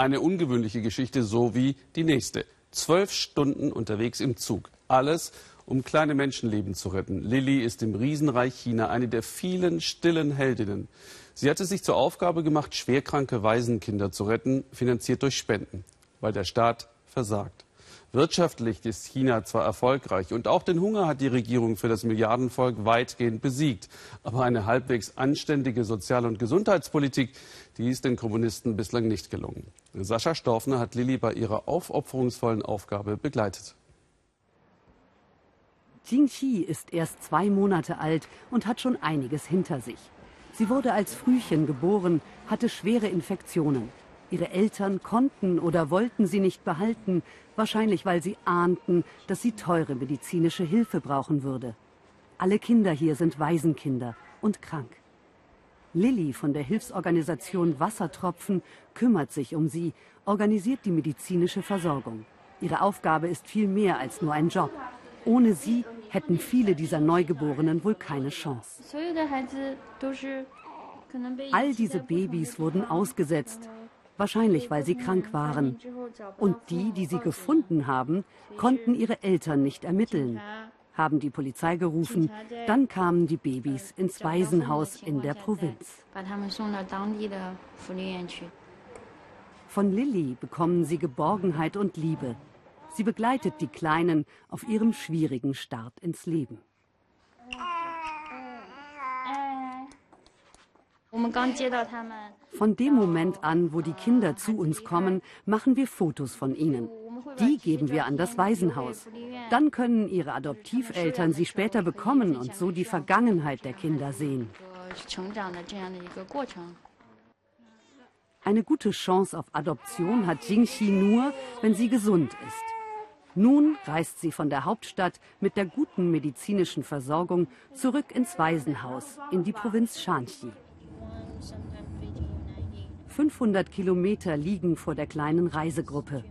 Eine ungewöhnliche Geschichte, so wie die nächste. Zwölf Stunden unterwegs im Zug. Alles, um kleine Menschenleben zu retten. Lilly ist im Riesenreich China eine der vielen stillen Heldinnen. Sie hat es sich zur Aufgabe gemacht, schwerkranke Waisenkinder zu retten, finanziert durch Spenden, weil der Staat versagt. Wirtschaftlich ist China zwar erfolgreich und auch den Hunger hat die Regierung für das Milliardenvolk weitgehend besiegt. Aber eine halbwegs anständige Sozial- und Gesundheitspolitik, die ist den Kommunisten bislang nicht gelungen. Sascha Storfner hat Lilly bei ihrer aufopferungsvollen Aufgabe begleitet. Jing Xi ist erst zwei Monate alt und hat schon einiges hinter sich. Sie wurde als Frühchen geboren, hatte schwere Infektionen. Ihre Eltern konnten oder wollten sie nicht behalten, wahrscheinlich weil sie ahnten, dass sie teure medizinische Hilfe brauchen würde. Alle Kinder hier sind Waisenkinder und krank. Lilly von der Hilfsorganisation Wassertropfen kümmert sich um sie, organisiert die medizinische Versorgung. Ihre Aufgabe ist viel mehr als nur ein Job. Ohne sie hätten viele dieser Neugeborenen wohl keine Chance. All diese Babys wurden ausgesetzt, wahrscheinlich weil sie krank waren. Und die, die sie gefunden haben, konnten ihre Eltern nicht ermitteln, haben die Polizei gerufen, dann kamen die Babys ins Waisenhaus in der Provinz. Von Lilly bekommen sie Geborgenheit und Liebe. Sie begleitet die Kleinen auf ihrem schwierigen Start ins Leben. Von dem Moment an, wo die Kinder zu uns kommen, machen wir Fotos von ihnen. Die geben wir an das Waisenhaus. Dann können ihre Adoptiveltern sie später bekommen und so die Vergangenheit der Kinder sehen. Eine gute Chance auf Adoption hat Jingxi nur, wenn sie gesund ist. Nun reist sie von der Hauptstadt mit der guten medizinischen Versorgung zurück ins Waisenhaus in die Provinz Shanxi. 500 Kilometer liegen vor der kleinen Reisegruppe.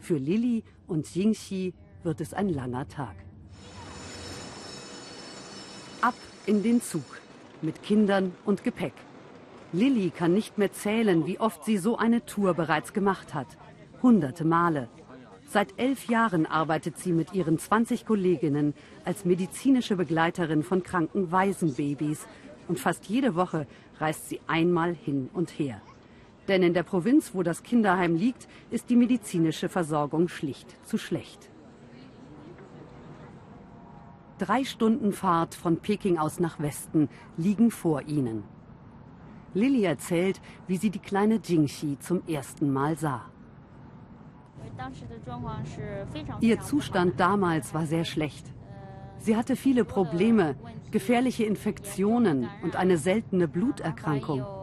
Für Lilly und Jingxi wird es ein langer Tag. Ab in den Zug mit Kindern und Gepäck. Lilly kann nicht mehr zählen, wie oft sie so eine Tour bereits gemacht hat. Hunderte Male. Seit elf Jahren arbeitet sie mit ihren 20 Kolleginnen als medizinische Begleiterin von kranken Waisenbabys. Und fast jede Woche reist sie einmal hin und her. Denn in der Provinz, wo das Kinderheim liegt, ist die medizinische Versorgung schlicht zu schlecht. Drei Stunden Fahrt von Peking aus nach Westen liegen vor ihnen. Lilly erzählt, wie sie die kleine Jingxi zum ersten Mal sah. Ihr Zustand damals war sehr schlecht. Sie hatte viele Probleme, gefährliche Infektionen und eine seltene Bluterkrankung.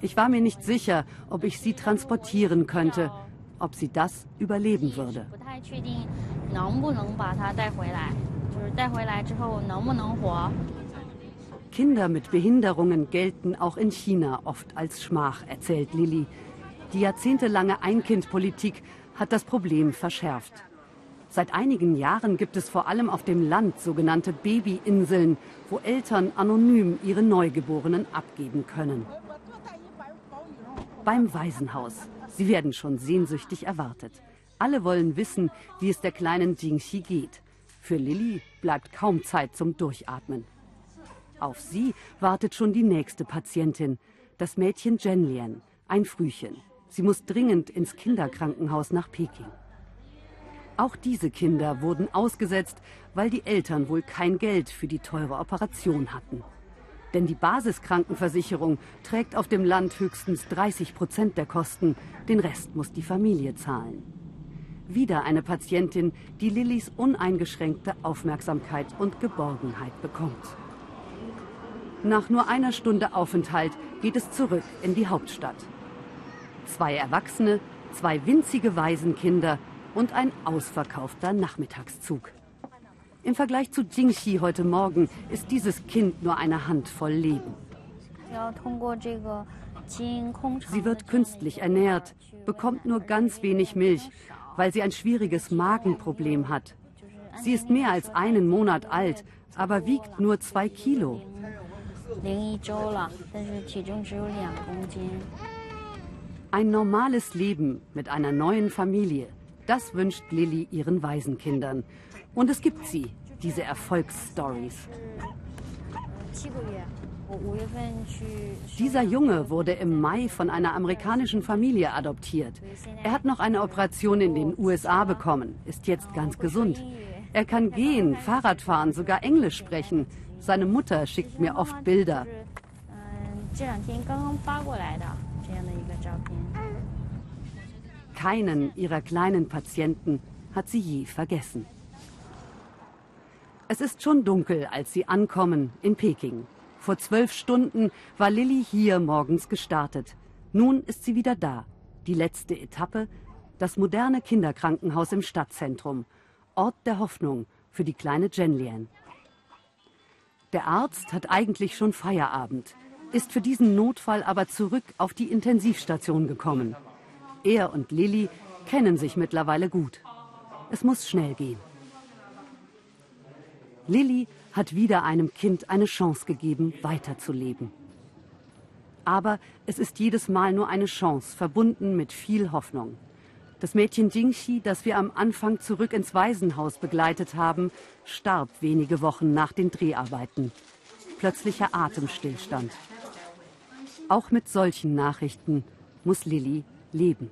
Ich war mir nicht sicher, ob ich sie transportieren könnte, ob sie das überleben würde. Kinder mit Behinderungen gelten auch in China oft als Schmach, erzählt Lilly. Die jahrzehntelange Ein-Kind-Politik hat das Problem verschärft. Seit einigen Jahren gibt es vor allem auf dem Land sogenannte Babyinseln, wo Eltern anonym ihre Neugeborenen abgeben können. Beim Waisenhaus. Sie werden schon sehnsüchtig erwartet. Alle wollen wissen, wie es der kleinen Jingxi geht. Für Lilly bleibt kaum Zeit zum Durchatmen. Auf sie wartet schon die nächste Patientin, das Mädchen Zhenlian, ein Frühchen. Sie muss dringend ins Kinderkrankenhaus nach Peking. Auch diese Kinder wurden ausgesetzt, weil die Eltern wohl kein Geld für die teure Operation hatten. Denn die Basiskrankenversicherung trägt auf dem Land höchstens 30 Prozent der Kosten, den Rest muss die Familie zahlen. Wieder eine Patientin, die Lillys uneingeschränkte Aufmerksamkeit und Geborgenheit bekommt. Nach nur einer Stunde Aufenthalt geht es zurück in die Hauptstadt. Zwei Erwachsene, zwei winzige Waisenkinder und ein ausverkaufter Nachmittagszug. Im Vergleich zu Jingxi heute Morgen ist dieses Kind nur eine Handvoll Leben. Sie wird künstlich ernährt, bekommt nur ganz wenig Milch, weil sie ein schwieriges Magenproblem hat. Sie ist mehr als einen Monat alt, aber wiegt nur zwei Kilo. Ein normales Leben mit einer neuen Familie, das wünscht Lilly ihren Waisenkindern. Und es gibt sie, diese Erfolgsstories. Dieser Junge wurde im Mai von einer amerikanischen Familie adoptiert. Er hat noch eine Operation in den USA bekommen, ist jetzt ganz gesund. Er kann gehen, Fahrrad fahren, sogar Englisch sprechen. Seine Mutter schickt mir oft Bilder. Keinen ihrer kleinen Patienten hat sie je vergessen. Es ist schon dunkel, als sie ankommen in Peking. Vor zwölf Stunden war Lilly hier morgens gestartet. Nun ist sie wieder da. Die letzte Etappe, das moderne Kinderkrankenhaus im Stadtzentrum. Ort der Hoffnung für die kleine Jenlian. Der Arzt hat eigentlich schon Feierabend, ist für diesen Notfall aber zurück auf die Intensivstation gekommen. Er und Lilly kennen sich mittlerweile gut. Es muss schnell gehen. Lilly hat wieder einem Kind eine Chance gegeben, weiterzuleben. Aber es ist jedes Mal nur eine Chance, verbunden mit viel Hoffnung. Das Mädchen Jingxi, das wir am Anfang zurück ins Waisenhaus begleitet haben, starb wenige Wochen nach den Dreharbeiten. Plötzlicher Atemstillstand. Auch mit solchen Nachrichten muss Lilly leben.